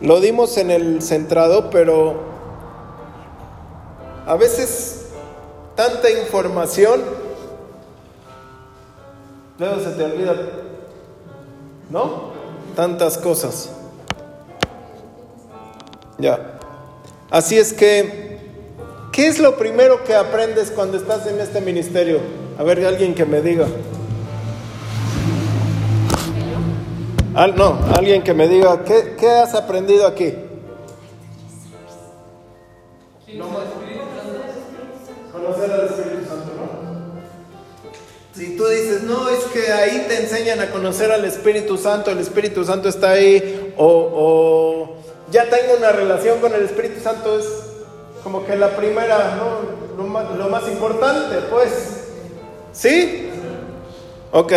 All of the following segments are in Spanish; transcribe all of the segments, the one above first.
Lo dimos en el centrado, pero a veces tanta información, luego se te olvida, ¿no? Tantas cosas. Ya. Así es que, ¿qué es lo primero que aprendes cuando estás en este ministerio? A ver, alguien que me diga. Al, no, alguien que me diga, ¿qué, qué has aprendido aquí? Conocer al Espíritu Santo, ¿no? Si tú dices, no, es que ahí te enseñan a conocer al Espíritu Santo, el Espíritu Santo está ahí, o, o ya tengo una relación con el Espíritu Santo, es como que la primera, ¿no? Lo más, lo más importante, pues. ¿Sí? Ok.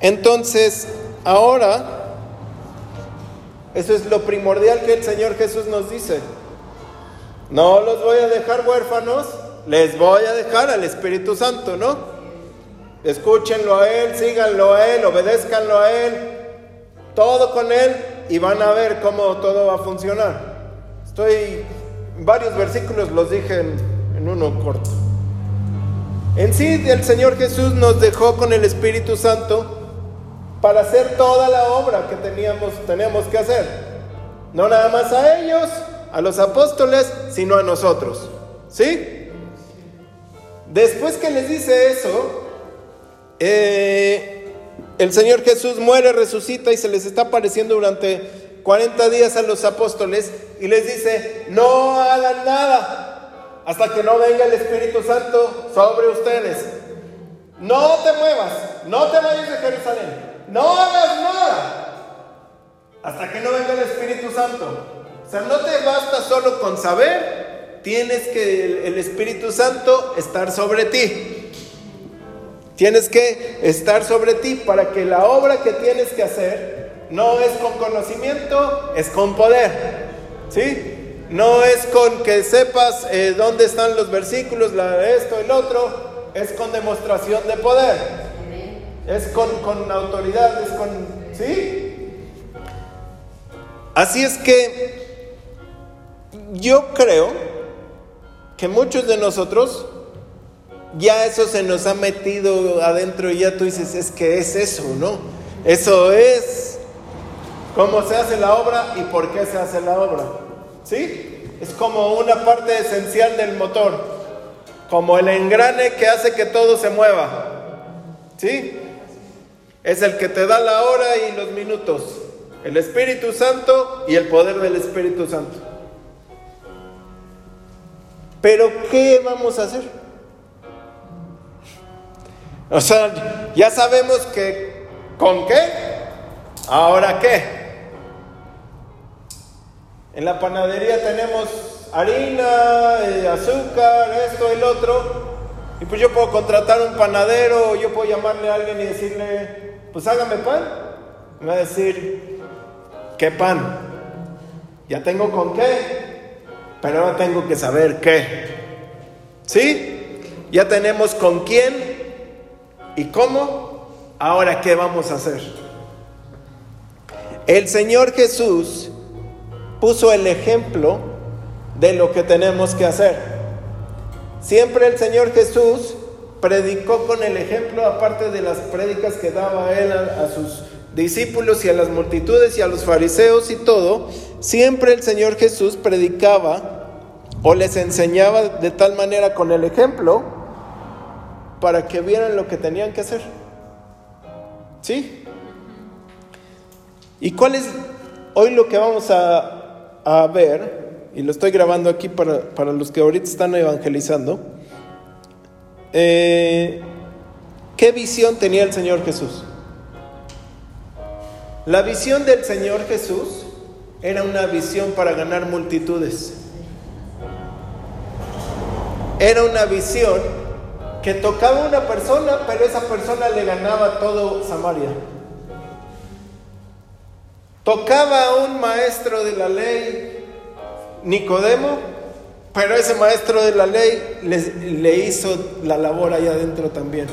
Entonces, ahora, eso es lo primordial que el Señor Jesús nos dice. No los voy a dejar huérfanos, les voy a dejar al Espíritu Santo, ¿no? Escúchenlo a Él, síganlo a Él, obedézcanlo a Él, todo con Él y van a ver cómo todo va a funcionar. Estoy, varios versículos los dije en, en uno corto. En sí, el Señor Jesús nos dejó con el Espíritu Santo para hacer toda la obra que teníamos, teníamos que hacer. No nada más a ellos, a los apóstoles, sino a nosotros. ¿Sí? Después que les dice eso, eh, el Señor Jesús muere, resucita y se les está apareciendo durante 40 días a los apóstoles y les dice, no hagan nada hasta que no venga el Espíritu Santo sobre ustedes. No te muevas, no te vayas de Jerusalén, no hagas nada hasta que no venga el Espíritu Santo. O sea, no te basta solo con saber, tienes que el, Espíritu Santo estar sobre ti. Tienes que estar sobre ti para que la obra que tienes que hacer no es con conocimiento, es con poder. ¿Sí? No es con que sepas eh, dónde están los versículos, la, esto, el otro, es con demostración de poder. Es con, con autoridad, es con... ¿Sí? Así es que yo creo que muchos de nosotros ya eso se nos ha metido adentro y ya tú dices, es que es eso, ¿no? Eso es cómo se hace la obra y por qué se hace la obra. ¿Sí? Es como una parte esencial del motor, como el engrane que hace que todo se mueva. ¿Sí? Es el que te da la hora y los minutos. El Espíritu Santo y el poder del Espíritu Santo. Pero ¿qué vamos a hacer? O sea, ya sabemos que con qué, ahora qué. En la panadería tenemos harina, eh, azúcar, esto, el otro. Y pues yo puedo contratar un panadero, yo puedo llamarle a alguien y decirle, pues hágame pan. Me va a decir, ¿qué pan? Ya tengo con qué, pero ahora tengo que saber qué. ¿Sí? Ya tenemos con quién, ¿Y cómo? Ahora, ¿qué vamos a hacer? El Señor Jesús puso el ejemplo de lo que tenemos que hacer. Siempre el Señor Jesús predicó con el ejemplo, aparte de las prédicas que daba él a, a, sus discípulos y a las multitudes y a los fariseos y todo, siempre el Señor Jesús predicaba o les enseñaba de tal manera con el ejemplo para que vieran lo que tenían que hacer. ¿Sí? ¿Y cuál es hoy lo que vamos a, a ver? Y lo estoy grabando aquí para, para, los que ahorita están evangelizando. Eh, ¿Qué visión tenía el Señor Jesús? La visión del Señor Jesús era una visión para ganar multitudes. Era una visión que tocaba una persona, pero esa persona le ganaba todo Samaria. Tocaba a un maestro de la ley, Nicodemo, pero ese maestro de la ley le, hizo la labor allá adentro también.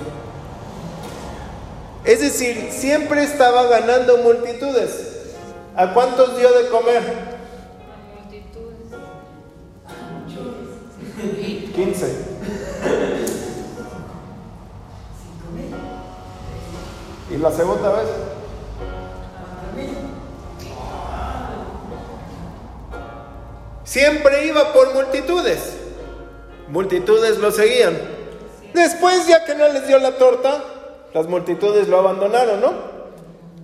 Es decir, siempre estaba ganando multitudes. ¿A cuántos dio de comer? Multitudes. 15. ¿Y la segunda vez? Siempre iba por multitudes. Multitudes lo seguían. Después, ya que no les dio la torta, las multitudes lo abandonaron, ¿no?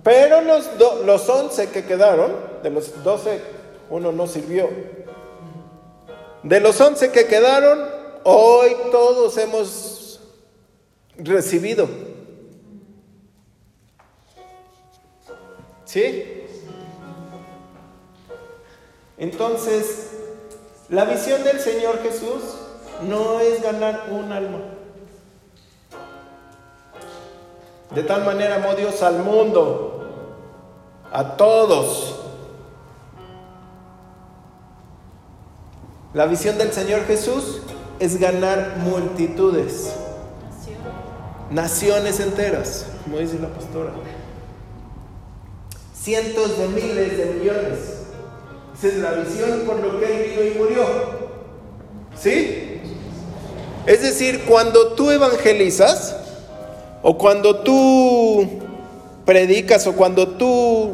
Pero los, do- los 11 que quedaron, de los 12, uno no sirvió. De los 11 que quedaron, hoy todos hemos recibido. ¿Sí? Entonces, la visión del Señor Jesús no es ganar un alma. De tal manera amó Dios al mundo, a todos. La visión del Señor Jesús es ganar multitudes, naciones enteras, como dice la pastora. Cientos de miles de millones. Es la visión por lo que Él vino y murió. ¿Sí? Es decir, cuando tú evangelizas, o cuando tú predicas, o cuando tú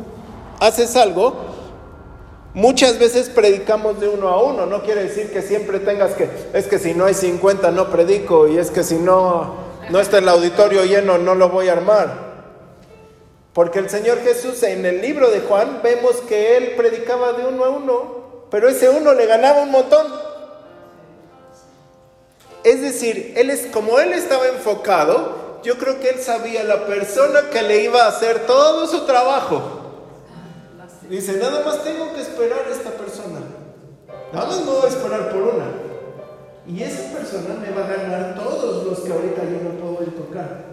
haces algo, muchas veces predicamos de uno a uno. No quiere decir que siempre tengas que, es que si no hay 50 no predico, y es que si no, no está el auditorio lleno, no lo voy a armar. Porque el Señor Jesús en el libro de Juan vemos que Él predicaba de uno a uno, pero ese uno le ganaba un montón. Es decir, él es, como Él estaba enfocado, yo creo que Él sabía la persona que le iba a hacer todo su trabajo. Dice, nada más tengo que esperar a esta persona. Nada más no voy a esperar por una. Y esa persona me va a ganar todos los que ahorita yo no puedo ir tocar.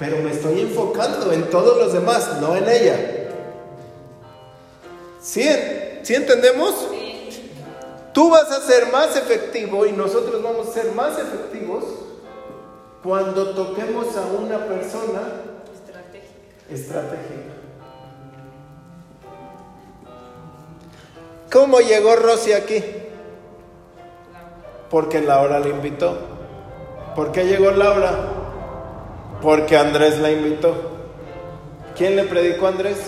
Pero me estoy enfocando en todos los demás, no en ella. ¿Sí, ¿Sí entendemos? Tú vas a ser más efectivo y nosotros vamos a ser más efectivos cuando toquemos a una persona Estratégica. estratégica. ¿Cómo llegó Rosy aquí? Porque Laura la invitó. ¿Por qué llegó Laura? Porque Andrés la invitó. ¿Quién le predicó a Andrés?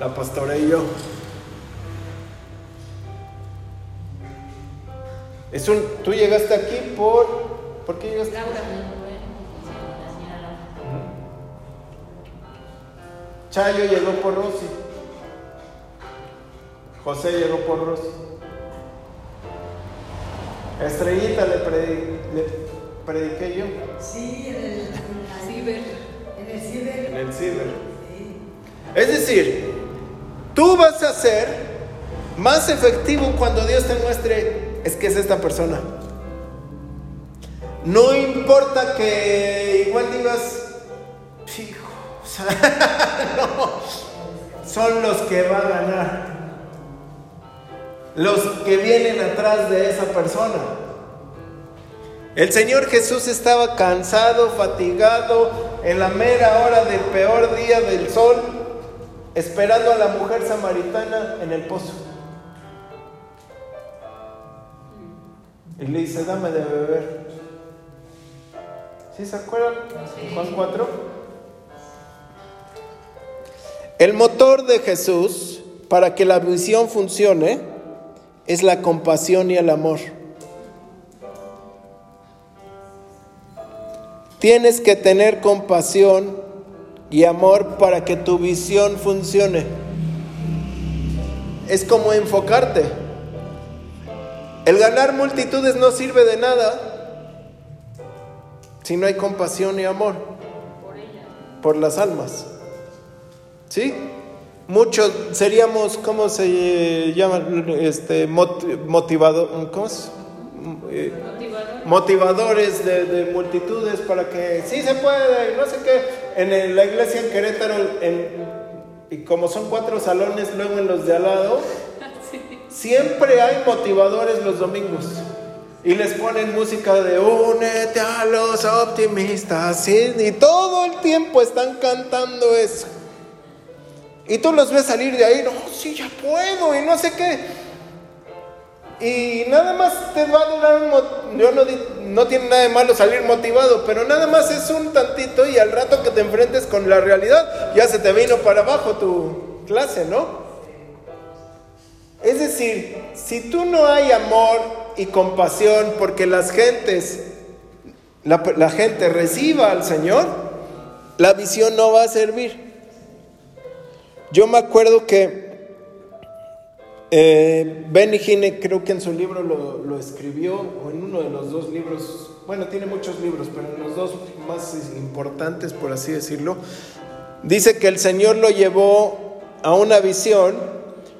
La pastora y yo. Es un, tú llegaste aquí por, ¿por qué llegaste? Laura. Chayo llegó por Rosy. José llegó por Rosy. Estrellita le, predi- le prediqué yo Sí, en el Es decir, tú vas a ser más efectivo cuando Dios te muestre, es que es esta persona. No importa que igual digas, hijo, son los que va a ganar. Los que vienen atrás de esa persona. El Señor Jesús estaba cansado, fatigado, en la mera hora del peor día del sol, esperando a la mujer samaritana en el pozo. Y le dice, dame de beber. ¿Sí se acuerdan? Juan 4. El motor de Jesús para que la visión funcione es la compasión y el amor. Tienes que tener compasión y amor para que tu visión funcione. Es como enfocarte. El ganar multitudes no sirve de nada si no hay compasión y amor por las almas. ¿Sí? Muchos seríamos, ¿cómo se llama? Este, mot- motivado, ¿cómo es? Motivador. motivadores de, de multitudes para que sí se puede, no sé qué. En el- la iglesia en Querétaro, en- y como son cuatro salones, luego en los de al lado, siempre hay motivadores los domingos. Y les ponen música de únete a los optimistas, ¿sí? y todo el tiempo están cantando eso. Y tú los ves salir de ahí, no, sí, ya puedo, y no sé qué. Y nada más te va a durar un... Yo no, no tiene nada de malo salir motivado, pero nada más es un tantito y al rato que te enfrentes con la realidad, ya se te vino para abajo tu clase, ¿no? Es decir, si tú no hay amor y compasión porque las gentes, la, la gente reciba al Señor, la visión no va a servir. Yo me acuerdo que eh, Benny Hinn, creo que en su libro lo, lo escribió, o en uno de los dos libros, bueno, tiene muchos libros, pero en los dos más importantes, por así decirlo, dice que el Señor lo llevó a una visión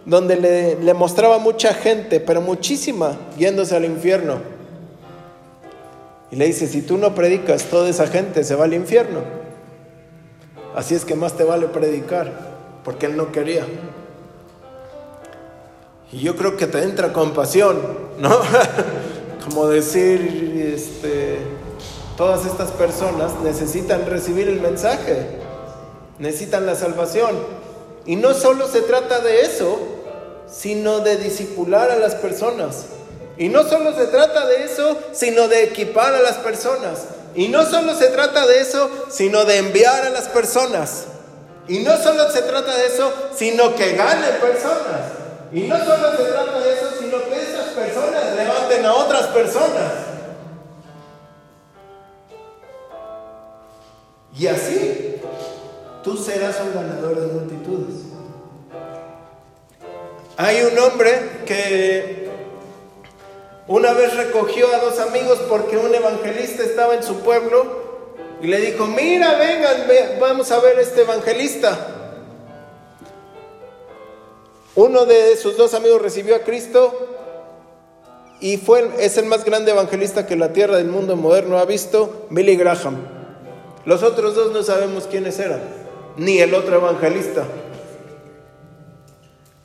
donde le, le mostraba mucha gente, pero muchísima, yéndose al infierno. Y le dice, si tú no predicas, toda esa gente se va al infierno. Así es que más te vale predicar, porque él no quería. Y yo creo que te entra compasión, ¿no? Como decir, este, todas estas personas necesitan recibir el mensaje, necesitan la salvación. Y no solo se trata de eso, sino de disipular a las personas. Y no solo se trata de eso, sino de equipar a las personas. Y no solo se trata de eso, sino de enviar a las personas. Y no solo se trata de eso, sino que ganen personas. Y no solo se trata de eso, sino que esas personas levanten a otras personas. Y así, tú serás un ganador de multitudes. Hay un hombre que una vez recogió a dos amigos porque un evangelista estaba en su pueblo y le dijo, mira, vengan, ve- vamos a ver este evangelista. Uno de sus dos amigos recibió a Cristo y fue, es el más grande evangelista que la tierra del mundo moderno ha visto, Billy Graham. Los otros dos no sabemos quiénes eran, ni el otro evangelista.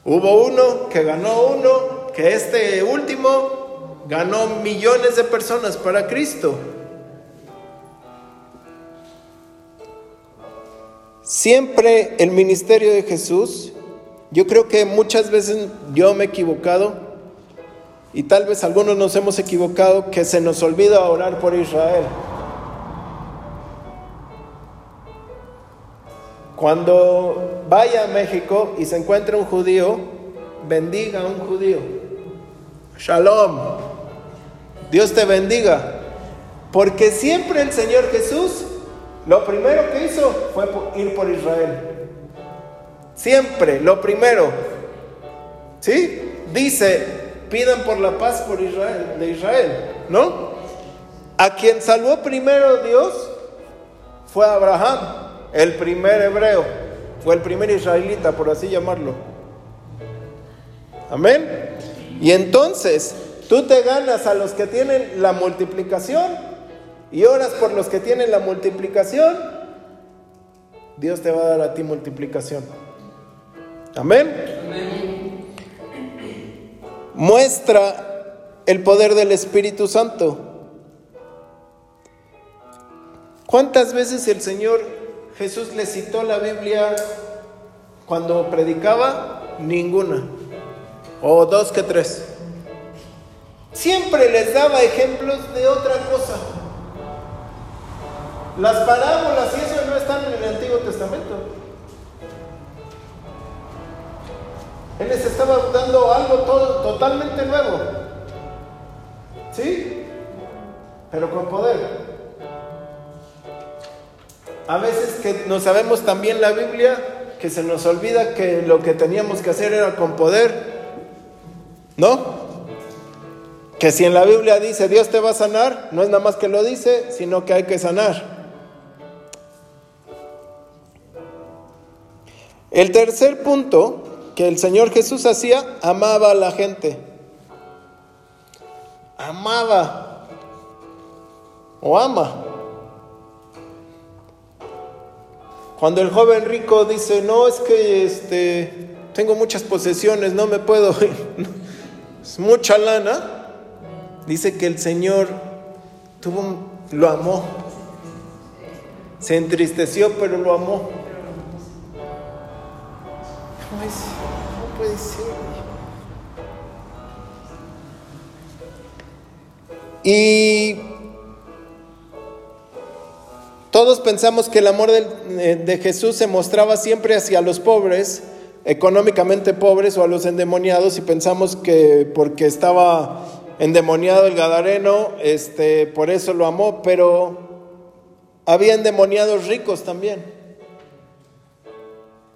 Hubo uno que ganó uno, que este último ganó millones de personas para Cristo. Siempre el ministerio de Jesús, yo creo que muchas veces yo me he equivocado y tal vez algunos nos hemos equivocado que se nos olvida orar por Israel. Cuando vaya a México y se encuentre un judío, bendiga a un judío. Shalom. Dios te bendiga. Porque siempre el Señor Jesús, lo primero que hizo fue ir por Israel. Siempre, lo primero. ¿Sí? Dice, pidan por la paz por Israel, de Israel, ¿no? A quien salvó primero Dios fue Abraham, el primer hebreo, fue el primer israelita, por así llamarlo. Amén. Y entonces, tú te ganas a los que tienen la multiplicación y oras por los que tienen la multiplicación, Dios te va a dar a ti multiplicación. Amén. Muestra el poder del Espíritu Santo. ¿Cuántas veces el Señor Jesús le citó la Biblia cuando predicaba? Ninguna. O dos que tres. Siempre les daba ejemplos de otra cosa. Las parábolas y eso no están en el Antiguo Testamento. Él les estaba dando algo todo, totalmente nuevo. ¿Sí? Pero con poder. A veces que no sabemos también la Biblia, que se nos olvida que lo que teníamos que hacer era con poder. ¿No? Que si en la Biblia dice Dios te va a sanar, no es nada más que lo dice, sino que hay que sanar. El tercer punto que el Señor Jesús hacía, amaba a la gente. Amaba. O ama. Cuando el joven rico dice, no, es que este, tengo muchas posesiones, no me puedo. Es mucha lana. Dice que el Señor tuvo un- lo amó. Se entristeció, pero lo amó. Pues, no puede ser. Y todos pensamos que el amor eh, de, Jesús se mostraba siempre hacia los pobres, económicamente pobres o a los endemoniados, y pensamos que porque estaba endemoniado el Gadareno, este, por eso lo amó, pero había endemoniados ricos también.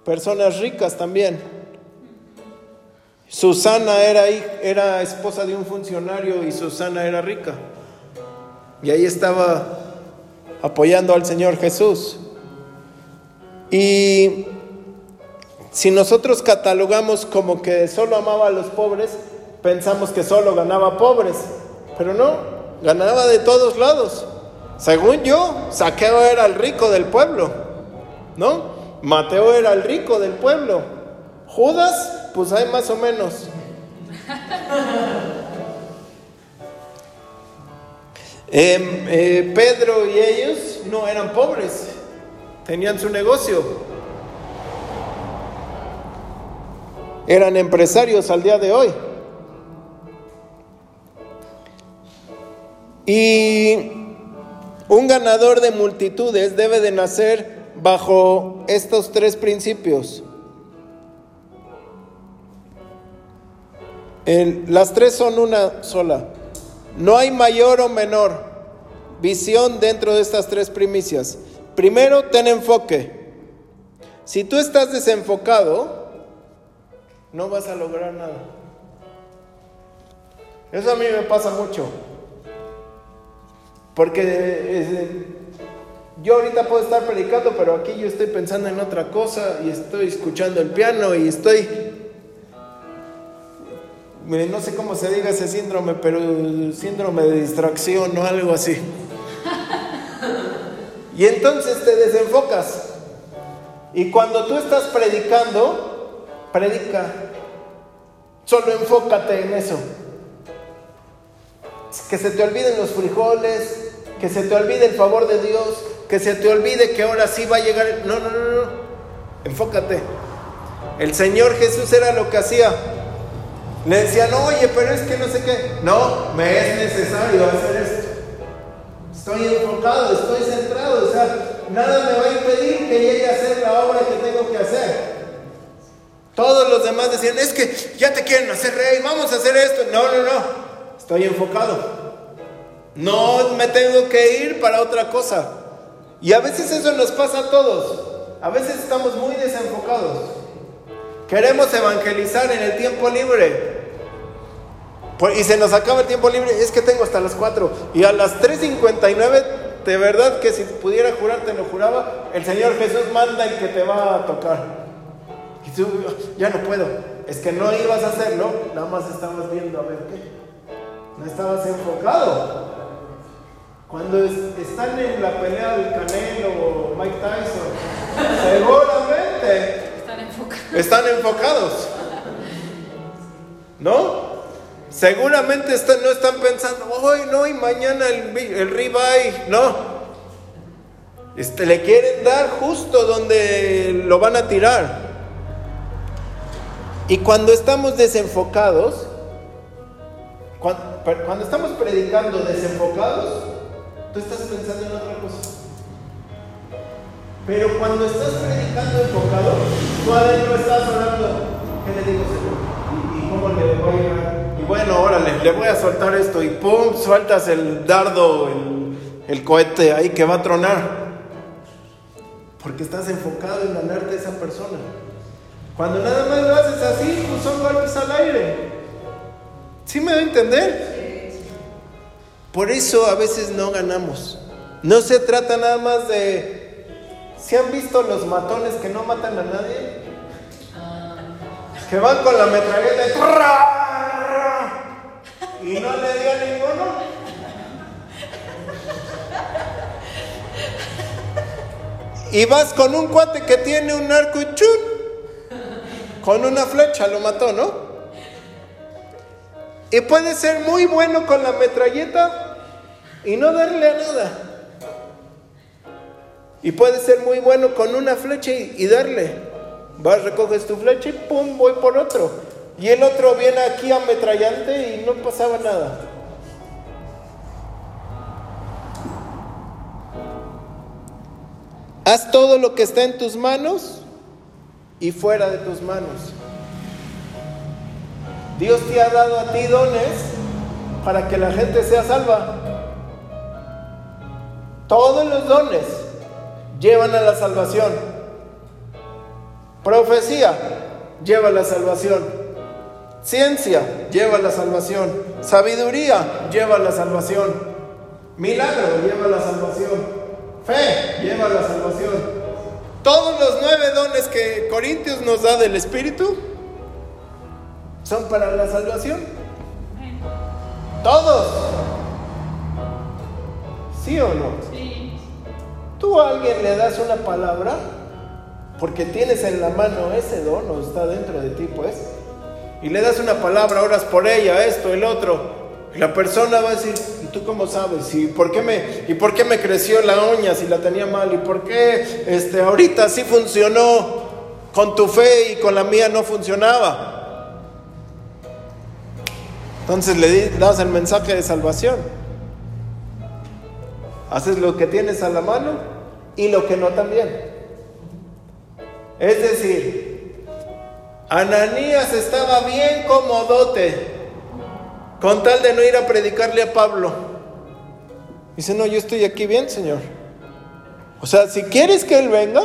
Personas ricas también. Susana era, era esposa de un funcionario y Susana era rica. Y ahí estaba apoyando al Señor Jesús. Y si nosotros catalogamos como que solo amaba a los pobres, pensamos que solo ganaba pobres, pero no, ganaba de todos lados. Según yo, Saqueo era el rico del pueblo, ¿no? Mateo era el rico del pueblo. Judas, pues hay más o menos. Em, eh, Pedro y ellos no eran pobres, tenían su negocio. Eran empresarios al día de hoy. Y un ganador de multitudes debe de nacer bajo estos tres principios. Las tres son una sola. No hay mayor o menor visión dentro de estas tres primicias. Primero, ten enfoque. Si tú estás desenfocado, no vas a lograr nada. Eso a mí me pasa mucho. Porque eh, eh, yo ahorita puedo estar predicando, pero aquí yo estoy pensando en otra cosa y estoy escuchando el piano y estoy... No sé cómo se diga ese síndrome, pero síndrome de distracción o algo así. Y entonces te desenfocas. Y cuando tú estás predicando, predica. Solo enfócate en eso. Que se te olviden los frijoles, que se te olvide el favor de Dios, que se te olvide que ahora sí va a llegar. No, no, no, no. Enfócate. El Señor Jesús era lo que hacía. Le decían, oye, pero es que no sé qué. No, me es necesario hacer esto. Estoy enfocado, estoy centrado. O sea, nada me va a impedir que llegue a hacer la obra que tengo que hacer. Todos los demás decían, es que ya te quieren hacer rey, vamos a hacer esto. No, no, no. Estoy enfocado. No me tengo que ir para otra cosa. Y a veces eso nos pasa a todos. A veces estamos muy desenfocados. Queremos evangelizar en el tiempo libre. Pues, y se nos acaba el tiempo libre. Es que tengo hasta las 4. Y a las 3.59, de verdad que si pudiera jurar, te lo juraba, el Señor Jesús manda el que te va a tocar. Y tú, ya no puedo. Es que no ibas a hacerlo. Nada más estabas viendo a ver qué. No estabas enfocado. Cuando están en la pelea del Canelo o Mike Tyson, seguramente están enfocados. ¿No? Seguramente están, no están pensando, hoy no, y mañana el, el ribeye, no. Este, le quieren dar justo donde lo van a tirar. Y cuando estamos desenfocados, cuando estamos predicando desenfocados, tú estás pensando en otra cosa. Pero cuando estás predicando enfocado, tú adentro estás orando. ¿Qué le digo, Señor? ¿Y, cómo le voy a orar? Y bueno, órale, le voy a soltar esto y pum, sueltas el dardo, el, cohete ahí que va a tronar. Porque estás enfocado en ganarte a esa persona. Cuando nada más lo haces así, pues son golpes al aire. ¿Sí me da a entender? Por eso a veces no ganamos. No se trata nada más de... ¿Se han visto los matones que no matan a nadie? Que van con la metralleta y... Y no le dio a ninguno. Y vas con un cuate que tiene un arco y chun. Con una flecha lo mató, ¿no? Y puede ser muy bueno con la metralleta, y no darle a nada. Y puede ser muy bueno con una flecha y, darle. Vas, recoges tu flecha y pum, voy por otro. Y el otro viene aquí ametrallante y no pasaba nada. Haz todo lo que está en tus manos y fuera de tus manos. Dios te ha dado a ti dones para que la gente sea salva. Todos los dones llevan a la salvación. Profecía lleva a la salvación. Ciencia lleva a la salvación. Sabiduría lleva a la salvación. Milagro lleva a la salvación. Fe lleva a la salvación. Todos los nueve dones que Corintios nos da del Espíritu son para la salvación. Todos. ¿Sí o no? Tú a alguien le das una palabra porque tienes en la mano ese don o está dentro de ti, pues. Y le das una palabra, oras por ella, esto, el otro. La persona va a decir, ¿y tú cómo sabes? ¿Y por qué me, y por qué me creció la uña si la tenía mal? ¿Y por qué este, ahorita sí funcionó con tu fe y con la mía no funcionaba? Entonces le das el mensaje de salvación. Haces lo que tienes a la mano y lo que no también. Es decir, Ananías estaba bien comodote con tal de no ir a predicarle a Pablo. Dice, no, yo estoy aquí bien, Señor. O sea, si quieres que Él venga,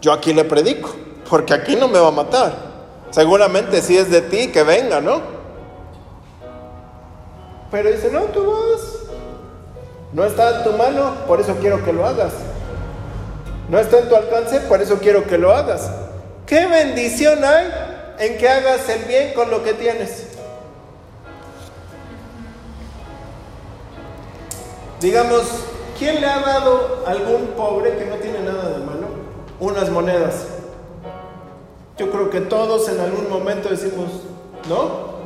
yo aquí le predico, porque aquí no me va a matar. Seguramente si es de ti, que venga, ¿no? Pero dice, no, tú vas. No está en tu mano, por eso quiero que lo hagas. No está en tu alcance, por eso quiero que lo hagas. ¿Qué bendición hay en que hagas el bien con lo que tienes? Digamos, ¿quién le ha dado a algún pobre que no tiene nada de mano unas monedas? Yo creo que todos en algún momento decimos, ¿no?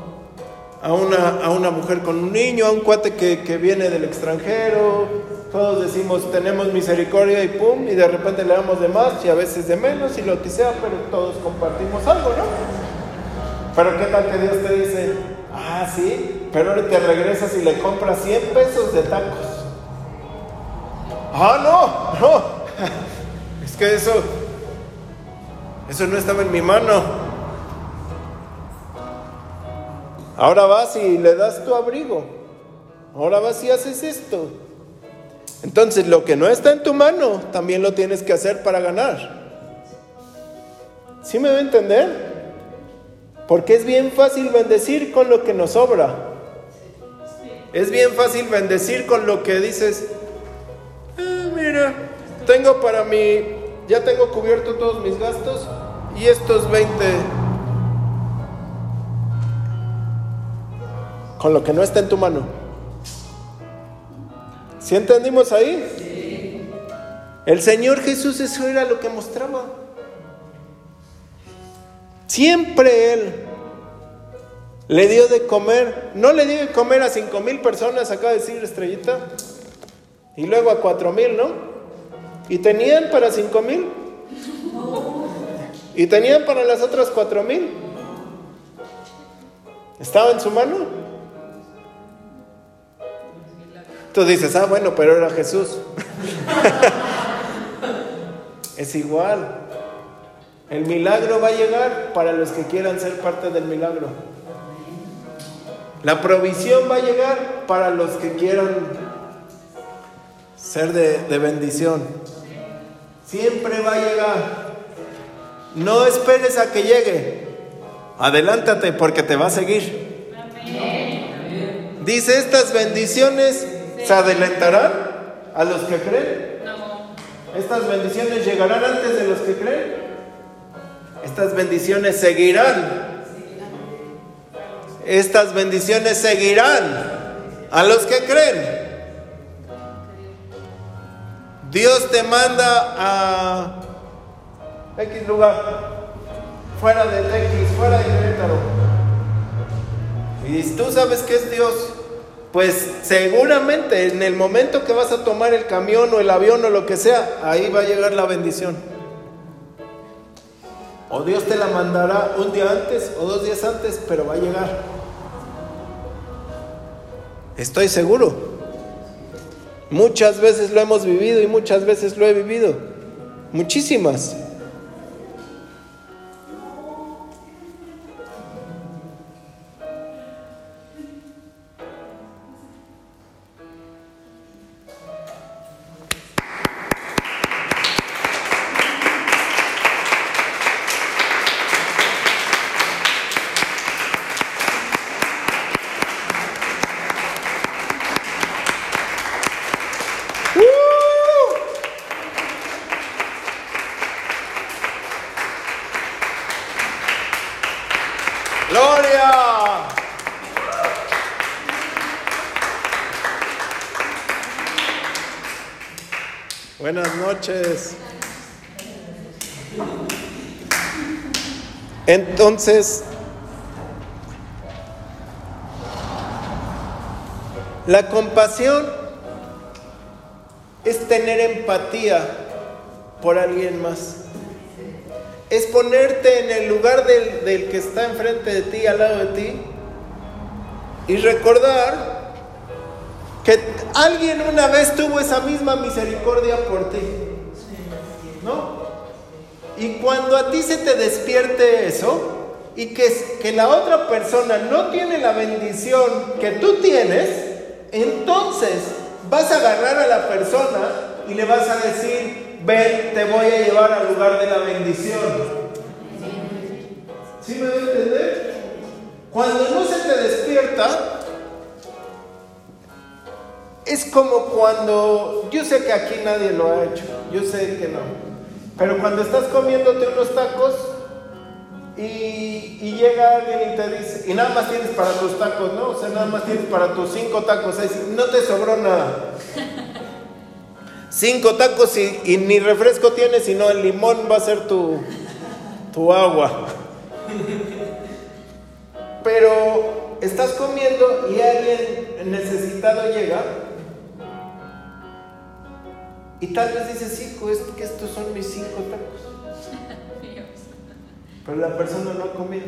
A una, a una mujer con un niño, a un cuate que, que viene del extranjero, todos decimos tenemos misericordia y pum, y de repente le damos de más y a veces de menos y lo que sea, pero todos compartimos algo, ¿no? Pero qué tal que Dios te dice, ah, sí, pero te regresas y le compras 100 pesos de tacos. Ah, no, no, es que eso, eso no estaba en mi mano. Ahora vas y le das tu abrigo. Ahora vas y haces esto. Entonces lo que no está en tu mano, también lo tienes que hacer para ganar. ¿Sí me va a entender? Porque es bien fácil bendecir con lo que nos sobra. Es bien fácil bendecir con lo que dices, "Ah, mira, tengo para mí, ya tengo cubierto todos mis gastos y estos 20 con lo que no está en tu mano. ¿Sí entendimos ahí? El Señor Jesús eso era lo que mostraba. Siempre Él le dio de comer, no le dio de comer a cinco mil personas, acaba de decir Estrellita, y luego a cuatro mil, ¿no? Y tenían para cinco mil. Y tenían para las otras cuatro mil. ¿Estaba en su mano? Tú dices, ah, bueno, pero era Jesús. es igual. El milagro va a llegar para los que quieran ser parte del milagro. La provisión va a llegar para los que quieran ser de, de bendición. Siempre va a llegar. No esperes a que llegue. Adelántate porque te va a seguir. Dice, estas bendiciones se adelantarán a los que creen. No. Estas bendiciones llegarán antes de los que creen. Estas bendiciones seguirán. Estas bendiciones seguirán a los que creen. Dios te manda a X lugar, fuera de X, fuera de Querétaro. Y tú sabes que es Dios, pues seguramente en el momento que vas a tomar el camión o el avión o lo que sea, ahí va a llegar la bendición. O Dios te la mandará un día antes o dos días antes, pero va a llegar. Estoy seguro. Muchas veces lo hemos vivido y muchas veces lo he vivido. Muchísimas. Entonces, la compasión es tener empatía por alguien más. Es ponerte en el lugar del, que está enfrente de ti, al lado de ti, y recordar que alguien una vez tuvo esa misma misericordia por ti. Y cuando a ti se te despierte eso, y que, que la otra persona no tiene la bendición que tú tienes, entonces vas a agarrar a la persona y le vas a decir, ven, te voy a llevar al lugar de la bendición. ¿Sí me voy a entender? Cuando no se te despierta, es como cuando, yo sé que aquí nadie lo ha hecho, yo sé que no, pero cuando estás comiéndote unos tacos y, y llega alguien y te dice, y nada más tienes para tus tacos, ¿no? O sea, nada más tienes para tus cinco tacos, es no te sobró nada. Cinco tacos y, y ni refresco tienes, sino el limón va a ser tu, tu agua. Pero estás comiendo y alguien necesitado llega y tal vez dices, hijo, es que estos son mis cinco tacos. Pero la persona no ha comido.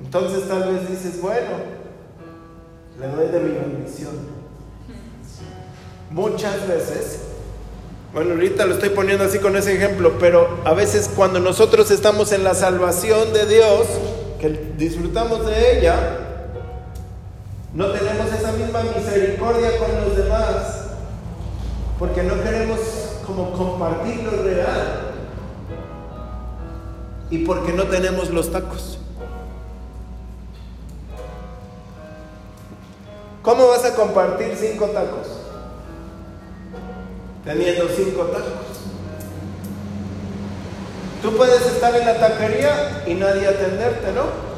Entonces tal vez dices, bueno, le doy de mi bendición. Muchas veces, bueno, ahorita lo estoy poniendo así con ese ejemplo, pero a veces cuando nosotros estamos en la salvación de Dios, que disfrutamos de ella, no tenemos esa misma misericordia con los demás, porque no queremos como compartir lo real y porque no tenemos los tacos. ¿Cómo vas a compartir cinco tacos? Teniendo cinco tacos. Tú puedes estar en la taquería y nadie atenderte, ¿no?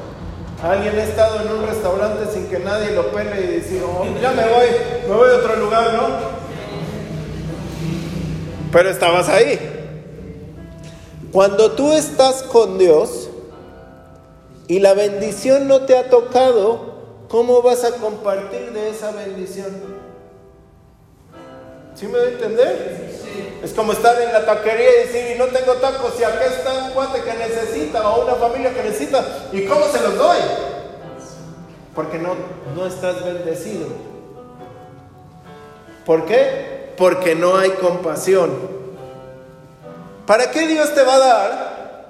Alguien ha estado en un restaurante sin que nadie lo pele y decir, oh, ya me voy, me voy a otro lugar, ¿no? Pero estabas ahí. Cuando tú estás con Dios y la bendición no te ha tocado, ¿cómo vas a compartir de esa bendición? ¿Sí me voy a entender? Es como estar en la taquería y decir, y no tengo tacos, y acá está un cuate que necesita o una familia que necesita, ¿y cómo se los doy? Porque no, no estás bendecido. ¿Por qué? Porque no hay compasión. ¿Para qué Dios te va a dar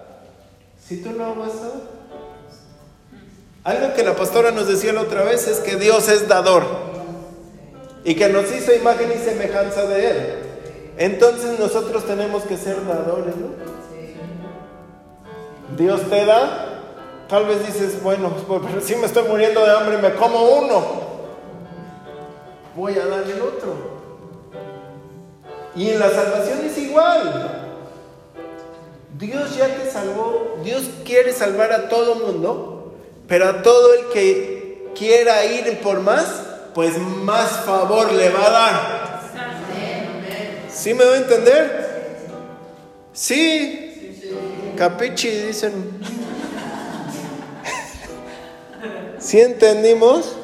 si tú no vas a? Algo que la pastora nos decía la otra vez es que Dios es dador y que nos hizo imagen y semejanza de Él. Entonces nosotros tenemos que ser dadores, ¿no? Dios te da, tal vez dices, bueno, pero si me estoy muriendo de hambre, me como uno, voy a dar el otro. Y en la salvación es igual. Dios ya te salvó, Dios quiere salvar a todo mundo, pero a todo el que quiera ir por más, pues más favor le va a dar. ¿Sí me voy a entender? Sí. Capichi, dicen. ¿Sí entendimos?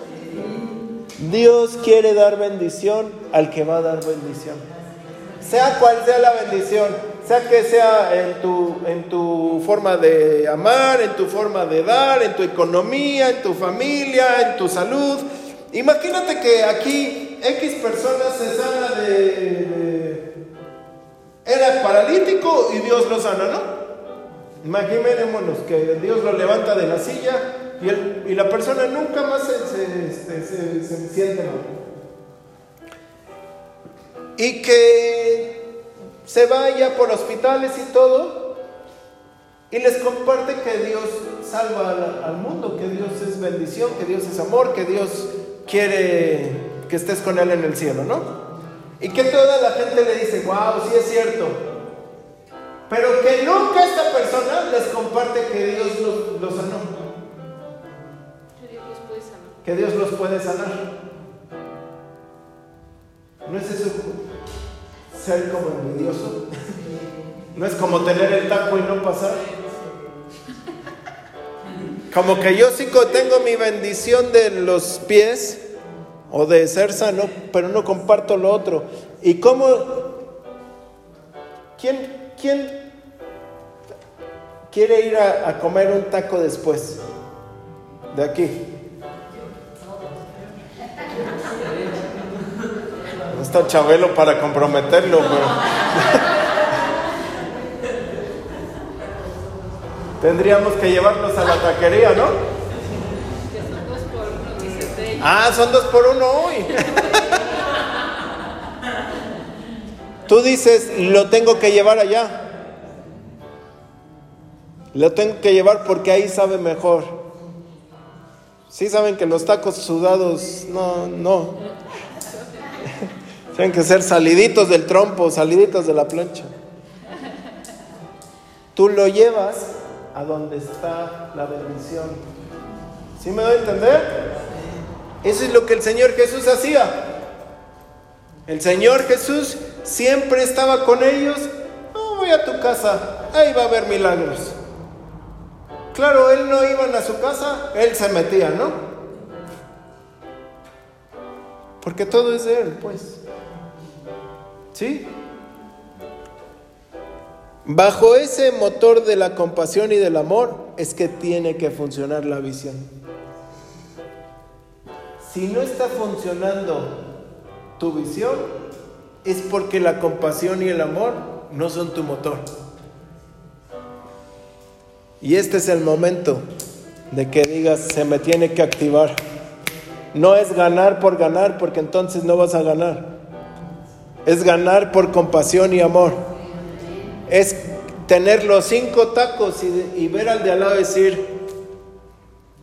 Dios quiere dar bendición al que va a dar bendición. Sea cual sea la bendición, sea que sea en tu, en tu forma de amar, en tu forma de dar, en tu economía, en tu familia, en tu salud. Imagínate que aquí X personas se sana de, Era paralítico y Dios lo sana, ¿no? Imaginémonos que Dios lo levanta de la silla y, y la persona nunca más se, se- se siente mal. Y que se vaya por hospitales y todo y les comparte que Dios salva al, al mundo, que Dios es bendición, que Dios es amor, que Dios quiere que estés con Él en el cielo, ¿no? Y que toda la gente le dice, wow, sí es cierto. Pero que nunca esta persona les comparte que Dios los, los sanó, Que Dios los puede sanar. que Dios los puede sanar. ¿No es eso ser como envidioso? ¿No es como tener el taco y no pasar? Como que yo sí tengo mi bendición de los pies o de ser sano, pero no comparto lo otro. ¿Y cómo? ¿Quién, quién quiere ir a, a comer un taco después? De aquí. Está Chabelo para comprometerlo, pero. Tendríamos que llevarlos a la taquería, ¿no? Que son dos por uno, dice. Ah, son dos por uno hoy. Tú dices, lo tengo que llevar allá. Lo tengo que llevar porque ahí sabe mejor. Sí saben que los tacos sudados, no, no. Tienen que ser saliditos del trompo, saliditos de la plancha. Tú lo llevas a donde está la bendición. ¿Sí me doy a entender? Eso es lo que el Señor Jesús hacía. El Señor Jesús siempre estaba con ellos. No, voy a tu casa, ahí va a haber milagros. Claro, él no iban a su casa, él se metía, ¿no? Porque todo es de él, pues. ¿Sí? Bajo ese motor de la compasión y del amor es que tiene que funcionar la visión. Si no está funcionando tu visión, es porque la compasión y el amor no son tu motor. Y este es el momento de que digas, se me tiene que activar. No es ganar por ganar, porque entonces no vas a ganar. Es ganar por compasión y amor. Es tener los cinco tacos y, ver al de al lado decir,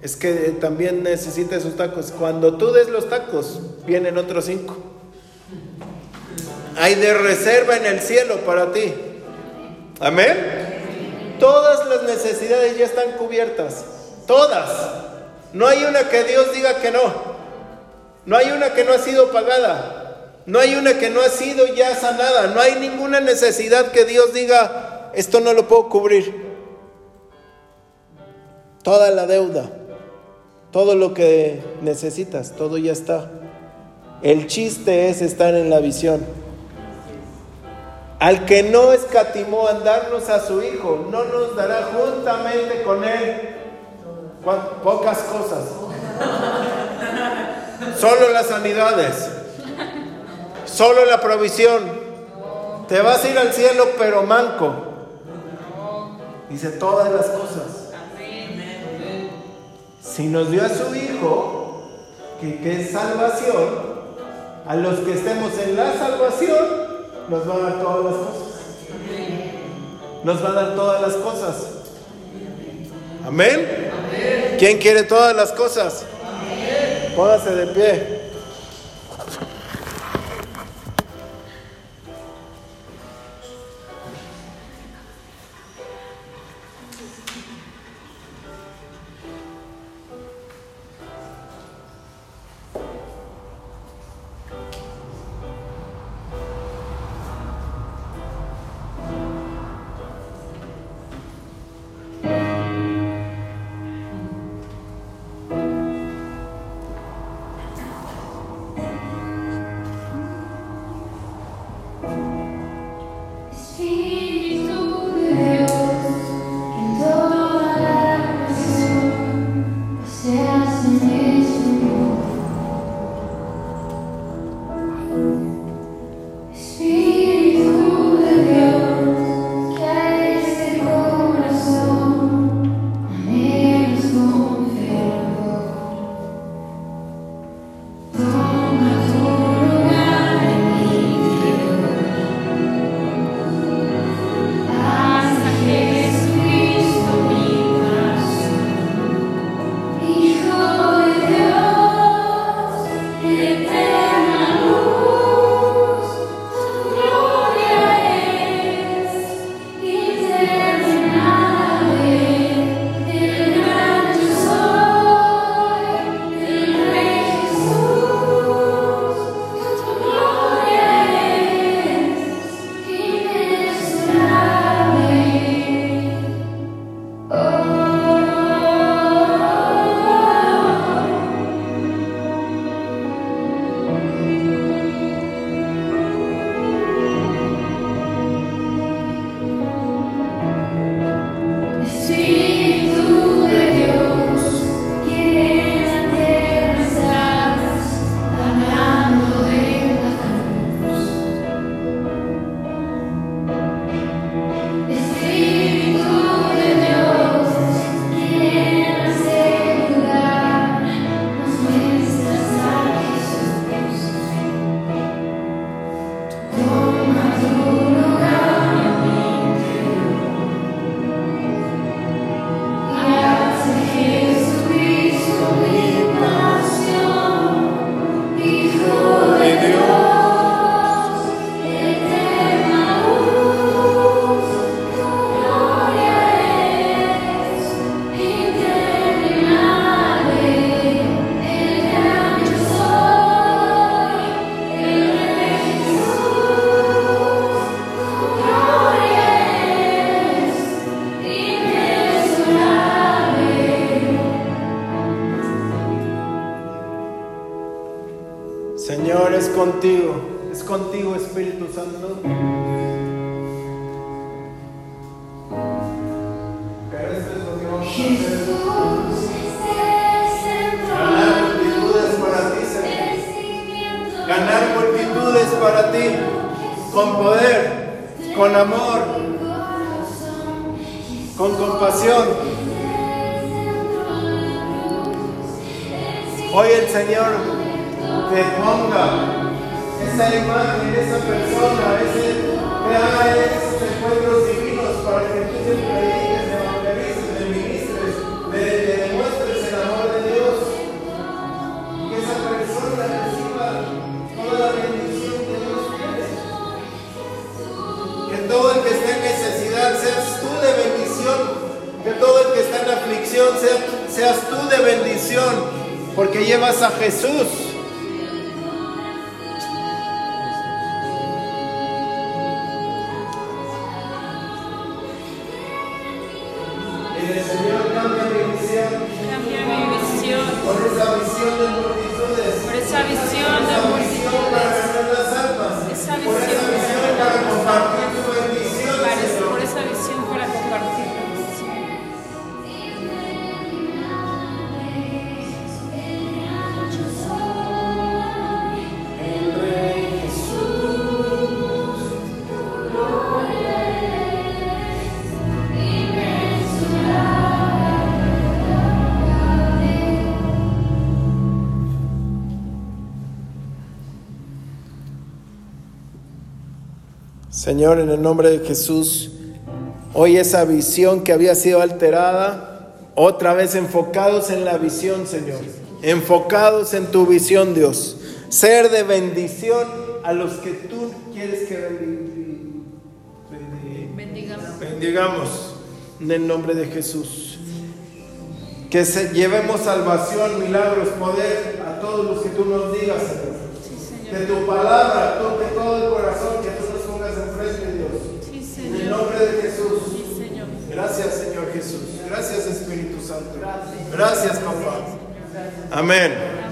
es que también necesita esos tacos. Cuando tú des los tacos, vienen otros cinco. Hay de reserva en el cielo para ti. Amén. Todas las necesidades ya están cubiertas. Todas. No hay una que Dios diga que no. No hay una que no ha sido pagada. No hay una que no ha sido ya sanada. No hay ninguna necesidad que Dios diga, esto no lo puedo cubrir. Toda la deuda, todo lo que necesitas, todo ya está. El chiste es estar en la visión. Al que no escatimó en darnos a su Hijo, no nos dará juntamente con Él ¿cuán- pocas cosas. Solo las sanidades. Solo la provisión. Te vas a ir al cielo, pero manco. Dice todas las cosas. Si nos dio a su Hijo, que, que es salvación, a los que estemos en la salvación, nos va a dar todas las cosas. Nos va a dar todas las cosas. Amén. ¿Quién quiere todas las cosas? Póngase de pie. contigo Espíritu Santo. Ganar multitudes para ti. Ganar multitudes para ti, con poder, con amor, con compasión. Hoy el Señor te ponga esa imagen, esa persona, ese, esos encuentros divinos para que tú te prediques, evangelices, te ministres, te demuestres el amor de Dios. Que esa persona reciba toda la bendición que Dios tiene. Que todo el que esté en necesidad seas tú de bendición. Que todo el que está en aflicción sea- seas tú de bendición. Porque llevas a Jesús. Señor, en el nombre de Jesús, hoy esa visión que había sido alterada, otra vez enfocados en la visión, Señor, enfocados en tu visión, Dios, ser de bendición a los que tú quieres que bendi- bendi- Bendigamos. bendigamos en el nombre de Jesús. Que se, llevemos salvación, milagros, poder a todos los que tú nos digas, Señor. Sí, Que Señor. tu palabra toque todo el corazón, que tú enfrente, Dios. Sí, En el nombre de Jesús. Sí, Señor. Gracias, Señor Jesús. Gracias, Espíritu Santo. Gracias, papá. Amén.